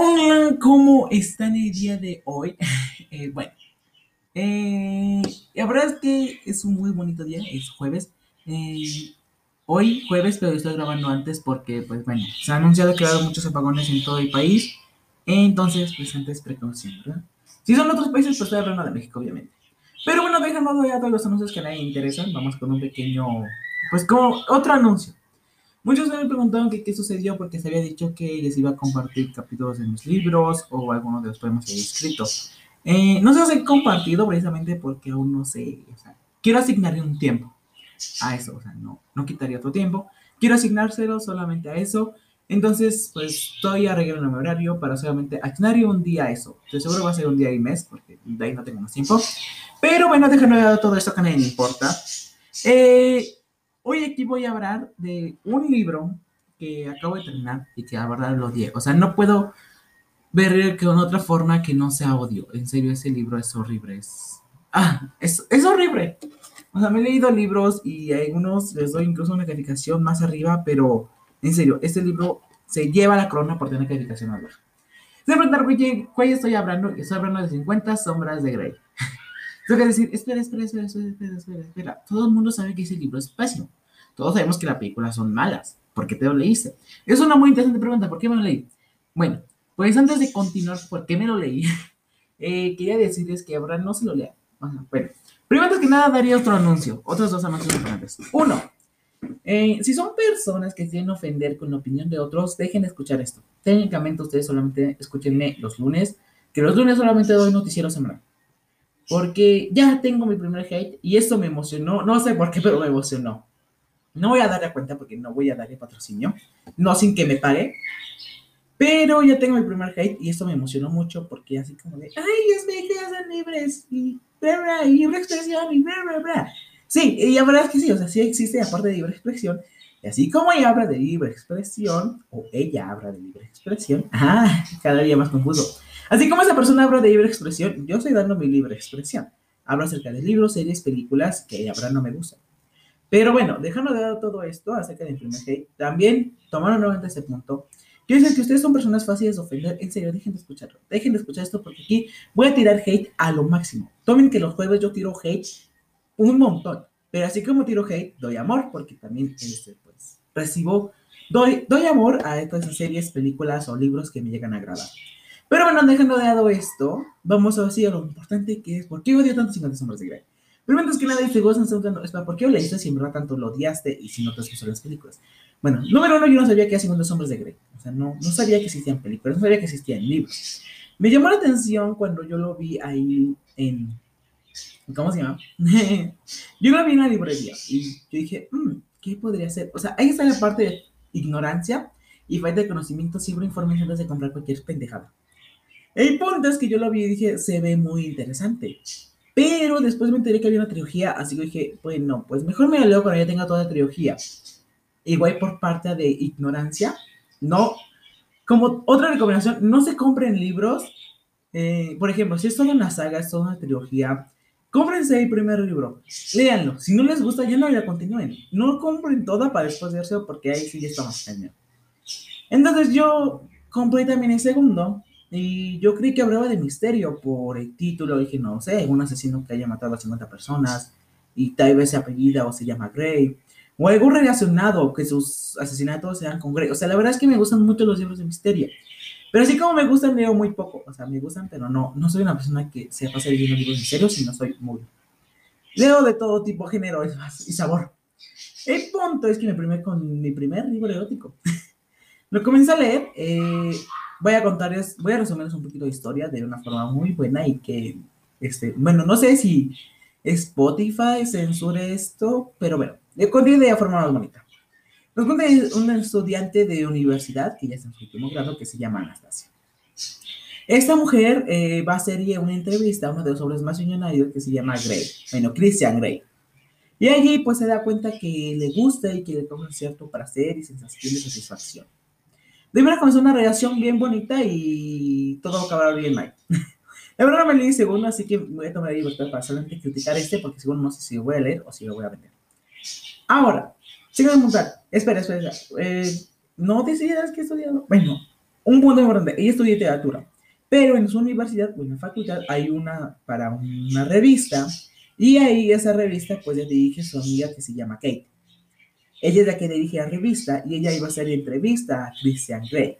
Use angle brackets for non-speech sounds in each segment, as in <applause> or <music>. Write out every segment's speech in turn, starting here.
Hola, ¿cómo están el día de hoy? <laughs> Eh, bueno, eh, la verdad es que es un muy bonito día, es jueves. Eh, hoy jueves, pero estoy grabando antes porque, pues bueno, se ha anunciado que va a haber muchos apagones en todo el país. Entonces, pues antes precaución, ¿verdad? Si son otros países, pues estoy hablando de México, obviamente. Pero bueno, dejando ya todos los anuncios que a nadie interesan, vamos con un pequeño, pues como otro anuncio. Muchos me preguntaron que qué sucedió porque se había dicho que les iba a compartir capítulos de mis libros o algunos de los poemas que he escrito. Eh, no se los he compartido precisamente porque aún no sé, o sea, quiero asignarle un tiempo a eso, o sea, no, no quitaría otro tiempo, quiero asignárselo solamente a eso, entonces pues estoy arreglando mi horario para solamente asignarle un día a eso, seguro va a ser un día y mes porque de ahí no tengo más tiempo, pero bueno, déjenme ver todo esto que a nadie le importa. Eh, Hoy aquí voy a hablar de un libro que acabo de terminar y que la verdad lo odié. O sea, no puedo ver que con otra forma que no sea odio. En serio, ese libro es horrible. Es, ah, es, es horrible. O sea, me he leído libros y a algunos les doy incluso una calificación más arriba, pero en serio, este libro se lleva la corona por tener calificación más baja. Se preguntar, ¿cuál estoy hablando? Estoy hablando de 50 sombras de Grey. <laughs> Tengo que decir, espera, espera, espera, espera, espera, espera. Todo el mundo sabe que ese libro es pésimo. Todos sabemos que las películas son malas. ¿Por qué te lo leíste? Es una muy interesante pregunta. ¿Por qué me lo leí? Bueno, pues antes de continuar, ¿por qué me lo leí? <laughs> Eh, quería decirles que ahora no se lo lea. Bueno, primero que nada daría otro anuncio. Otros dos anuncios importantes. Uno, eh, si son personas que quieren ofender con la opinión de otros, dejen de escuchar esto. Técnicamente ustedes solamente escúchenme los lunes, que los lunes solamente doy noticiero semanal porque ya tengo mi primer hate y esto me emocionó, no sé por qué, pero me emocionó. No voy a darle cuenta porque no voy a darle patrocinio, no sin que me pague, pero ya tengo mi primer hate y esto me emocionó mucho porque así como de, ay, es que ya son libres y bla, bla, y libre expresión y bla, bla, bla. Sí, y la verdad es que sí, o sea, sí existe aparte de libre expresión, y así como ella habla de libre expresión, o ella habla de libre expresión, <laughs> ah, cada día más confuso Así como esa persona habla de libre expresión, yo estoy dando mi libre expresión. Hablo acerca de libros, series, películas que habrá no me gustan. Pero bueno, dejando de dar todo esto acerca del primer hate, también tomando nuevamente ese punto, quiero decir que ustedes son personas fáciles de ofender. En serio, dejen de escucharlo. Dejen de escuchar esto porque aquí voy a tirar hate a lo máximo. Tomen que los jueves yo tiro hate un montón. Pero así como tiro hate, doy amor porque también este, pues, recibo, doy, doy amor a estas series, películas o libros que me llegan a agradar. Pero bueno, dejando de lado esto, vamos a decir lo importante que es, ¿por qué odio tanto 50 sombras de Grey? Primero es que nada, te gozan preguntando, ¿por qué lo leíste si en verdad tanto lo odiaste y si no te has las películas? Bueno, número uno, yo no sabía que era 50 sombras de Grey. O sea, no, no sabía que existían películas, no sabía que existían libros. Me llamó la atención cuando yo lo vi ahí en... ¿Cómo se llama? <laughs> yo lo vi en la librería y yo dije, mm, ¿qué podría ser? O sea, ahí está la parte de ignorancia y falta de conocimiento, siempre información antes de comprar cualquier pendejada. El punto es que yo lo vi y dije, se ve muy interesante. Pero después me enteré que había una trilogía, así que dije, bueno, pues mejor me lo leo cuando ya tenga toda la trilogía. Igual por parte de ignorancia, no. Como otra recomendación, no se compren libros. Eh, por ejemplo, si es toda una saga, es toda una trilogía, cómprense el primer libro, léanlo. Si no les gusta, ya no la continúen. No compren toda para después verse porque ahí sí ya está más cañón. Entonces yo compré también el segundo y yo creí que hablaba de misterio por el título. Dije, no sé, un asesino que haya matado a 50 personas y tal vez se apellida o se llama Grey. O algo relacionado, que sus asesinatos sean con Grey. O sea, la verdad es que me gustan mucho los libros de misterio. Pero así como me gustan, leo muy poco. O sea, me gustan, pero no, no soy una persona que se pase leyendo libros de misterio, sino soy muy... Leo de todo tipo, género y sabor. El punto es que me primé con mi primer libro erótico. <laughs> Lo comencé a leer. Eh, voy a contarles, voy a resumirles un poquito de historia de una forma muy buena y que, este, bueno, no sé si Spotify censure esto, pero bueno, le conté de forma más bonita. Nos cuenta un estudiante de universidad que ya está en su último grado que se llama Anastasia. Esta mujer eh, va a hacer una entrevista a uno de los hombres más millonarios que se llama Gray, bueno, Christian Gray. Y allí pues se da cuenta que le gusta y que le causa cierto placer y sensación de satisfacción. De verdad comenzó una relación bien bonita y todo acabará bien mal. <laughs> La verdad no me leí segundo, así que voy a tomar la libertad para solamente criticar este, porque según no sé si lo voy a leer o si lo voy a vender. Ahora, sigo de montar. Espera, espera. Eh, no decidas que he estudiado. Bueno, un punto importante, ella estudia literatura, pero en su universidad o en la facultad hay una, para una revista, y ahí esa revista pues ya dirige su amiga que se llama Kate. Ella es la que dirige la revista y ella iba a hacer entrevista a Christian Grey.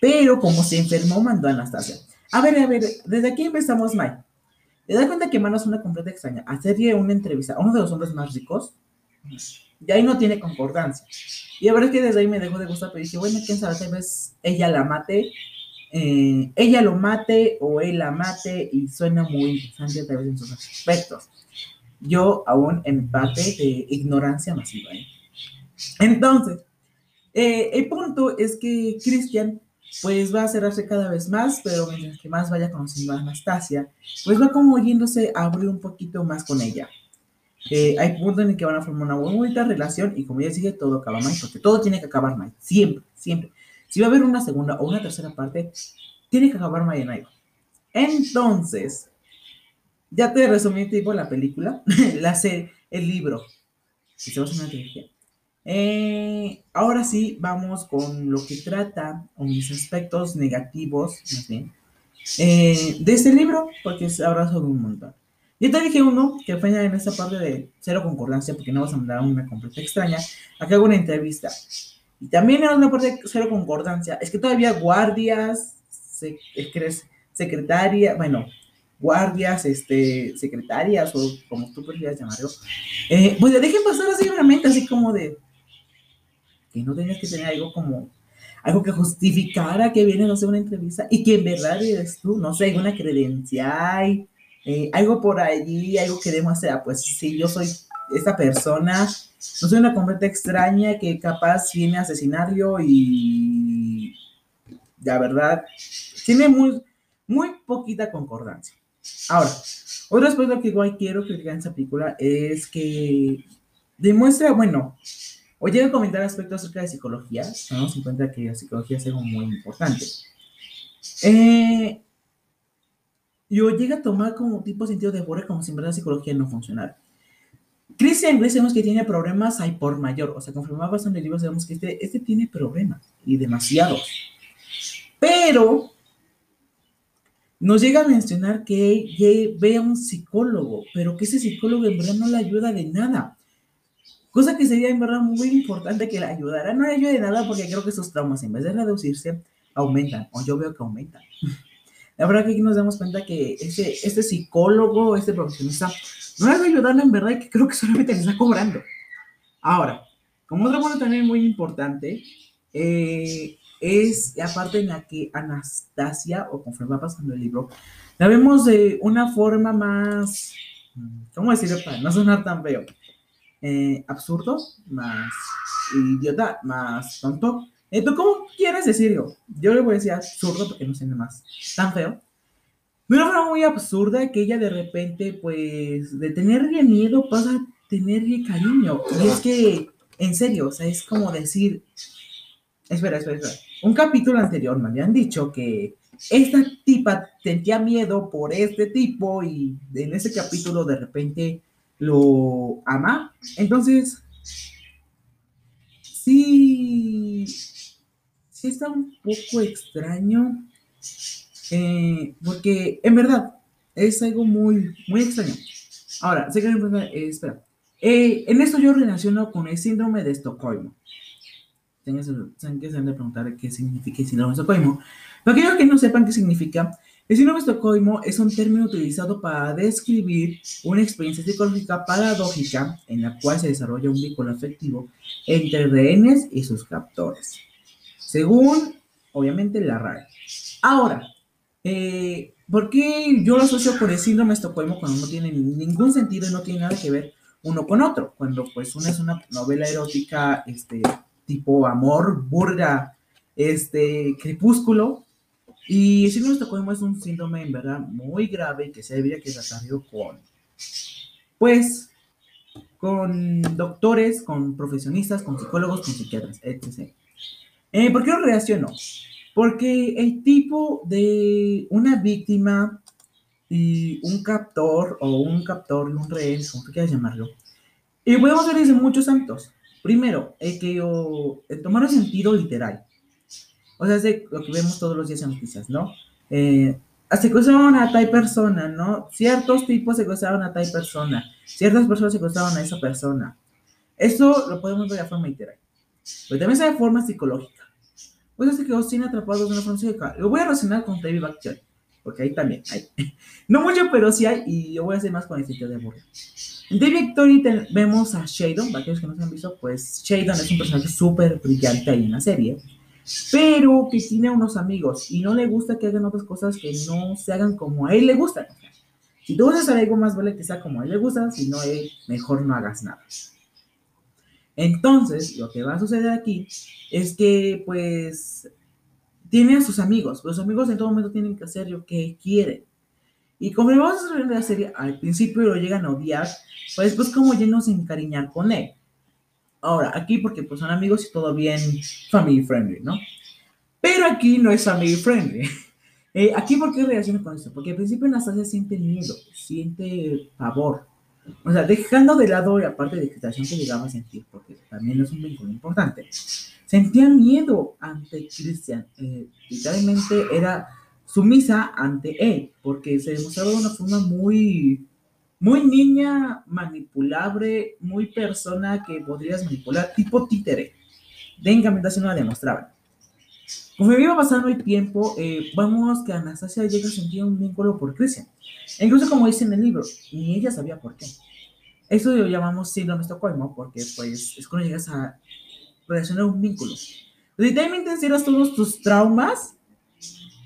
Pero como se enfermó, mandó a Anastasia. A ver, a ver, desde aquí empezamos, Mike. ¿Te das cuenta que Mano es una completa extraña? Hacerle una entrevista a uno de los hombres más ricos, y ahí no tiene concordancia. Y la verdad es que desde ahí me dejó de gustar, pero dije, bueno, quién sabe, tal vez ella la mate, eh, ella lo mate o él la mate y suena muy interesante tal vez en sus aspectos. Yo aún en parte de ignorancia masiva. ¿eh? Entonces, eh, el punto es que Cristian pues va a cerrarse cada vez más, pero mientras que más vaya conociendo a Anastasia, pues va como yéndose a abrir un poquito más con ella. Eh, hay puntos en el que van a formar una bonita relación y como ya dije, todo acaba mal, porque todo tiene que acabar mal, siempre, siempre. Si va a haber una segunda o una tercera parte, tiene que acabar mal en algo. Entonces, ya te resumí tipo la película, <laughs> la serie, el libro. Si se va a hacer una trilogía. Eh, ahora sí, vamos con lo que trata, o mis aspectos negativos, más bien, eh, de este libro, porque es ahora sobre un montón. Yo te dije uno que fue en esta parte de cero concordancia, porque no vas a mandar una completa extraña. Acá hago una entrevista. Y también en una parte de cero concordancia, es que todavía guardias, secretaria, bueno, guardias, este, secretarias, o como tú prefieras llamarlo, eh, pues dejen pasar así realmente, así como de, que no tengas que tener algo como algo que justificara que vienes a hacer una entrevista y que en verdad eres tú, no sé, alguna credencial, eh, algo por allí, algo que demuestre, pues si yo soy esta persona, no soy una completa extraña que capaz viene a asesinario y la verdad tiene muy, muy poquita concordancia. Ahora, otro aspecto que igual quiero criticar en esa película es que demuestra, bueno, o llega a comentar aspectos acerca de psicología, tenemos en cuenta que la psicología es algo muy importante. Eh, yo llega a tomar como tipo sentido de horror como si en verdad la psicología no funcionara. Christian Grey sabemos que tiene problemas hay por mayor, o sea, conforme va pasando el libro sabemos que este, este tiene problemas y demasiados. Pero nos llega a mencionar que ve a un psicólogo, pero que ese psicólogo en verdad no le ayuda de nada. Cosa que sería en verdad muy importante que le ayudara. No le ayude de nada porque creo que sus traumas, en vez de reducirse, aumentan. O yo veo que aumentan. <laughs> La verdad que aquí nos damos cuenta que este, este psicólogo, este profesionista, no le va a ayudar en verdad y que creo que solamente le está cobrando. Ahora, como otro punto también muy importante, eh, es la parte en la que Anastasia, o conforme va pasando el libro, la vemos de una forma más, ¿cómo decirlo para no sonar tan feo? Eh, absurdo, más idiota, más tonto. Eh, ¿Tú cómo quieres decirlo? Yo le voy a decir absurdo porque no sé nada más tan feo. De una forma muy absurda que ella de repente, pues, de tenerle miedo pasa a tenerle cariño. Y es que, en serio, o sea, es como decir, espera, espera, espera. Un capítulo anterior me habían dicho que esta tipa sentía miedo por este tipo y en ese capítulo de repente lo ama. Entonces, sí, sí está un poco extraño, eh, porque en verdad es algo muy, muy extraño. Ahora, sé que eh, espera. Eh, en esto yo relaciono con el síndrome de Estocolmo. Tienen que saber preguntar qué significa el síndrome de Estocolmo. Para aquellos que no sepan qué significa, el síndrome de es un término utilizado para describir una experiencia psicológica paradójica en la cual se desarrolla un vínculo afectivo entre rehenes y sus captores, según, obviamente, la RAE. Ahora, eh, ¿por qué yo lo asocio con el síndrome de Estocolmo cuando no tiene ningún sentido y no tiene nada que ver uno con otro? Cuando pues una es una novela erótica, este, tipo amor, burga, este, crepúsculo, y el síndrome de Estocolmo es un síndrome en verdad muy grave que se debería que tratarlo con, pues, con doctores, con profesionistas, con psicólogos, con psiquiatras, etc. Eh, ¿Por qué lo reacciono? Porque el tipo de una víctima y un captor, o un captor y un rehén, como tú quieras llamarlo, y podemos ver desde muchos ámbitos. Primero, el que yo, el tomar el sentido literal. O sea, es lo que vemos todos los días en noticias, ¿no? Eh, secuestraron a tal persona, ¿no? Ciertos tipos secuestraron a tal persona, ciertas personas secuestraron a esa persona. Esto lo podemos ver de forma literal, pero también se de forma psicológica. Pues se quedó sin atrapados de una forma psicológica. Lo voy a relacionar con David Bachelor, porque ahí también hay. <laughs> No mucho, pero sí hay, y yo voy a hacer más con el sitio de aburrido. En David Victory vemos a Shadon, para aquellos que no se han visto, pues Shadon es un personaje súper brillante ahí en la serie pero que tiene unos amigos y no le gusta que hagan otras cosas que no se hagan como a él le gusta. Si tú vas a hacer algo más, vale que sea como a él le gusta, si no, eh, mejor no hagas nada. Entonces, lo que va a suceder aquí es que, pues, tiene a sus amigos. Los amigos en todo momento tienen que hacer lo que quieren. Y como vamos a ver la serie, al principio lo llegan a odiar, pues después como ya no se encariñar con él. Ahora, aquí porque pues son amigos y todo bien family friendly, ¿no? Pero aquí no es family friendly. <laughs> Eh, aquí, ¿por qué reacciona con esto? Porque al principio Anastasia siente miedo, siente pavor. O sea, dejando de lado la parte de excitación que llegaba a sentir, porque también es un vínculo importante. Sentía miedo ante Christian. Eh, literalmente era sumisa ante él, porque se demostraba de una forma muy muy niña manipulable, muy persona que podrías manipular, tipo títere. Técnicamente así no la demostraban. Como iba pasando el tiempo, eh, vamos que Anastasia llega a sentir un vínculo por Christian. incluso como dice en el libro, ni ella sabía por qué. Eso lo llamamos síndrome de Estocolmo, porque pues es cuando llegas a relacionar un vínculo. Literalmente encierras todos tus traumas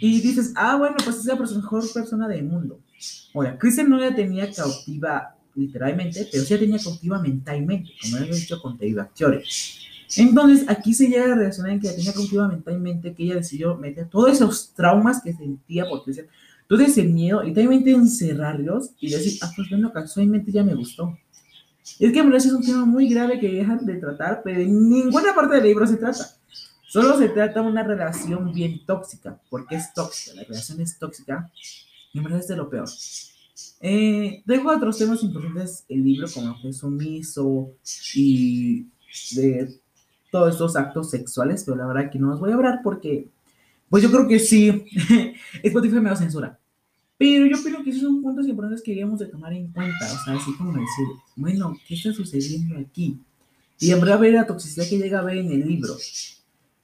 y dices, ah, bueno, pues es la mejor persona del mundo. Ahora, Kristen no la tenía cautiva literalmente, pero sí la tenía cautiva mentalmente, como hemos dicho con Actores. Entonces, aquí se llega a relacionar en que la tenía cautiva mentalmente, que ella decidió meter todos esos traumas que sentía por Kristen, todo ese miedo, y también encerrarlos y decir, ah, pues bueno, casualmente ya me gustó. Es que me parece un tema muy grave que dejan de tratar, pero en ninguna parte del libro se trata. Solo se trata de una relación bien tóxica, porque es tóxica, la relación es tóxica, y me parece lo peor. Eh, dejo otros temas importantes el libro, como que sumiso y de todos estos actos sexuales, pero la verdad que no los voy a hablar porque, pues yo creo que sí, <laughs> Spotify me va a censura. Pero yo creo que esos son puntos importantes que debemos de tomar en cuenta, o sea, así como decir, bueno, ¿qué está sucediendo aquí? Y en verdad ver la toxicidad que llega a ver en el libro.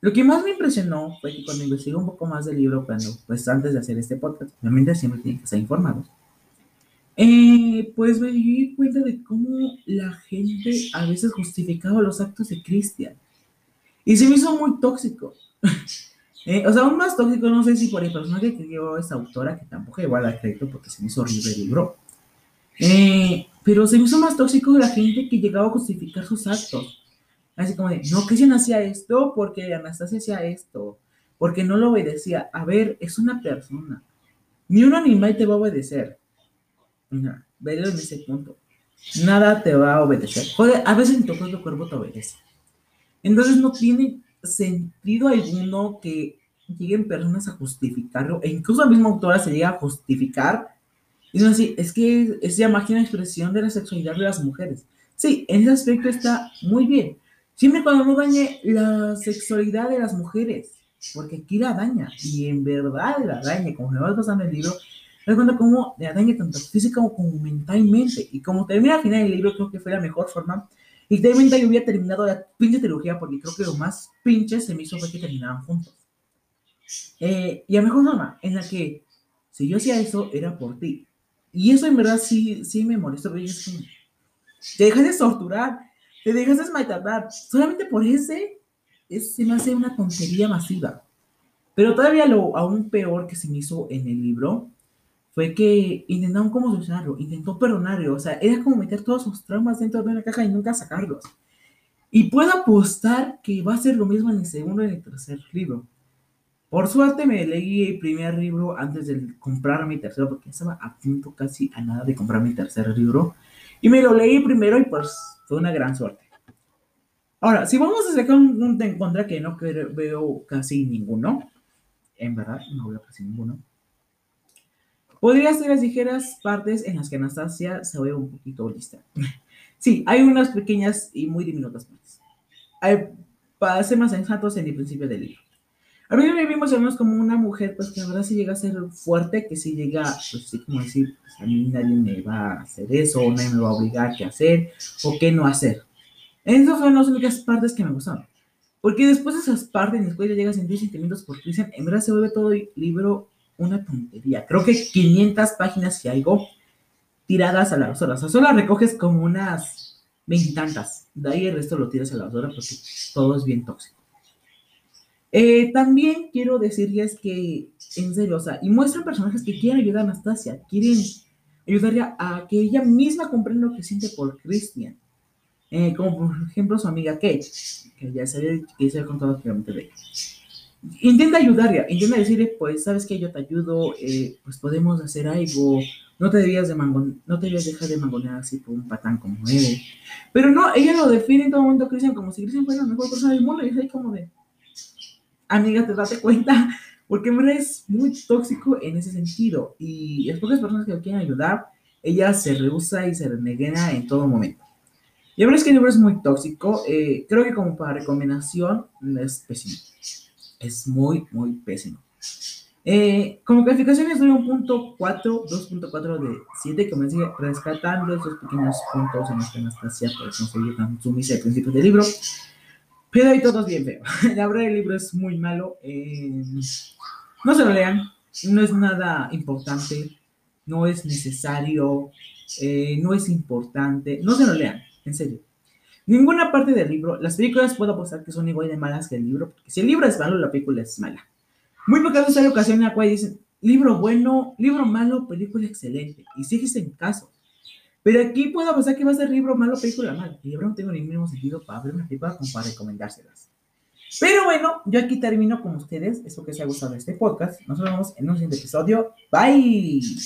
Lo que más me impresionó fue que cuando investigué un poco más del libro, cuando, pues antes de hacer este podcast, obviamente siempre tienen que estar informados, eh, pues me di cuenta de cómo la gente a veces justificaba los actos de Cristian. Y se me hizo muy tóxico. <laughs> Eh, o sea, aún más tóxico, no sé si por el personaje que dio esta autora, que tampoco igual a crédito porque se me hizo horrible el libro. Eh, pero se me hizo más tóxico la gente que llegaba a justificar sus actos. Así como de, no, Cristian hacía esto porque Anastasia hacía esto, porque no lo obedecía. A ver, es una persona. Ni un animal te va a obedecer. Mira, verlo en ese punto. Nada te va a obedecer. Joder, a veces en tu propio cuerpo te obedece. Entonces no tiene sentido alguno que lleguen personas a justificarlo, e incluso la misma autora se llega a justificar. Y no así, es que es la máquina de expresión de la sexualidad de las mujeres. Sí, en ese aspecto está muy bien, Siempre cuando no dañe la sexualidad de las mujeres, porque aquí la daña, y en verdad la daña, como me vas pasando el libro, me cuenta cómo la daña tanto física como mentalmente, y como termina al final del libro, creo que fue la mejor forma, y también yo hubiera terminado la pinche trilogía, porque creo que lo más pinche se me hizo fue que terminaban juntos. Eh, y la mejor forma en la que, si yo hacía eso, era por ti. Y eso en verdad sí, sí me molestó, porque es como, te dejas de torturar, te dejas desmayar. Solamente por ese es, se me hace una tontería masiva. Pero todavía lo aún peor que se me hizo en el libro fue que intentaron como solucionarlo, intentó perdonarlo, o sea, era como meter todos sus traumas dentro de una caja y nunca sacarlos. Y puedo apostar que va a ser lo mismo en el segundo y en el tercer libro. Por suerte me leí el primer libro antes de comprar mi tercero, porque estaba a punto casi a nada de comprar mi tercer libro. Y me lo leí primero y pues fue una gran suerte. Ahora, si vamos a sacar un punto en contra que no veo casi ninguno, en verdad, no veo casi ninguno, podría ser las ligeras partes en las que Anastasia se ve un poquito lista. <laughs> Sí, hay unas pequeñas y muy diminutas partes. Hay, para ser más sensatos en el principio del libro. A mí me vimos menos como una mujer, pues que la verdad sí llega a ser fuerte, que sí llega, pues sí, como decir, pues, a mí nadie me va a hacer eso, o nadie me va a obligar a qué hacer, o qué no hacer. Esas fueron las únicas partes que me gustaron. Porque después de esas partes, después ya llegas a sentir sentimientos por Christian, en verdad se vuelve todo el libro una tontería. Creo que 500 páginas que algo tiradas a la basura. O sea, solo recoges como unas veintitantas. De ahí el resto lo tiras a la basura porque todo es bien tóxico. Eh, también quiero decirles que, en serio, o sea, y muestran personajes que quieren ayudar a Anastasia, quieren ayudarle a que ella misma comprenda lo que siente por Christian. Eh, como por ejemplo su amiga Kate, que ya se había, que se había contado anteriormente de ella. Intenta ayudarle, intenta decirle, pues, sabes que yo te ayudo, eh, pues podemos hacer algo, no te debías de mangon no te debías dejar de mangonear así por un patán como él. Pero no, ella lo define en todo momento Christian como si Christian fuera la mejor persona del mundo, y es ahí como de, amiga, te date cuenta, porque en es muy tóxico en ese sentido, y las pocas personas que lo quieren ayudar, ella se rehúsa y se renegena en todo momento. Y verdad es que el libro es muy tóxico. Eh, creo que como para recomendación es pésimo. Es muy, muy pésimo. Eh, como calificaciones doy un punto 4, 2.4 de 7, que me sigue rescatando esos pequeños puntos en los que Anastasia pues, no tan sumisa al principio del libro. Pero hay todos bien feo. <laughs> La verdad el libro es muy malo. Eh, no se lo lean. No es nada importante. No es necesario. no es importante. No se lo lean en serio. Ninguna parte del libro, las películas puedo apostar que son igual de malas que el libro, porque si el libro es malo, la película es mala. Muy pocas veces hay ocasiones en la cual dicen, libro bueno, libro malo, película excelente, y es en caso. Pero aquí puedo apostar que va a ser libro malo, película mala. Y libro no tengo ni mínimo sentido para abrir una película como para recomendárselas. Pero bueno, yo aquí termino con ustedes. Espero que les haya gustado este podcast. Nos vemos en un siguiente episodio. Bye.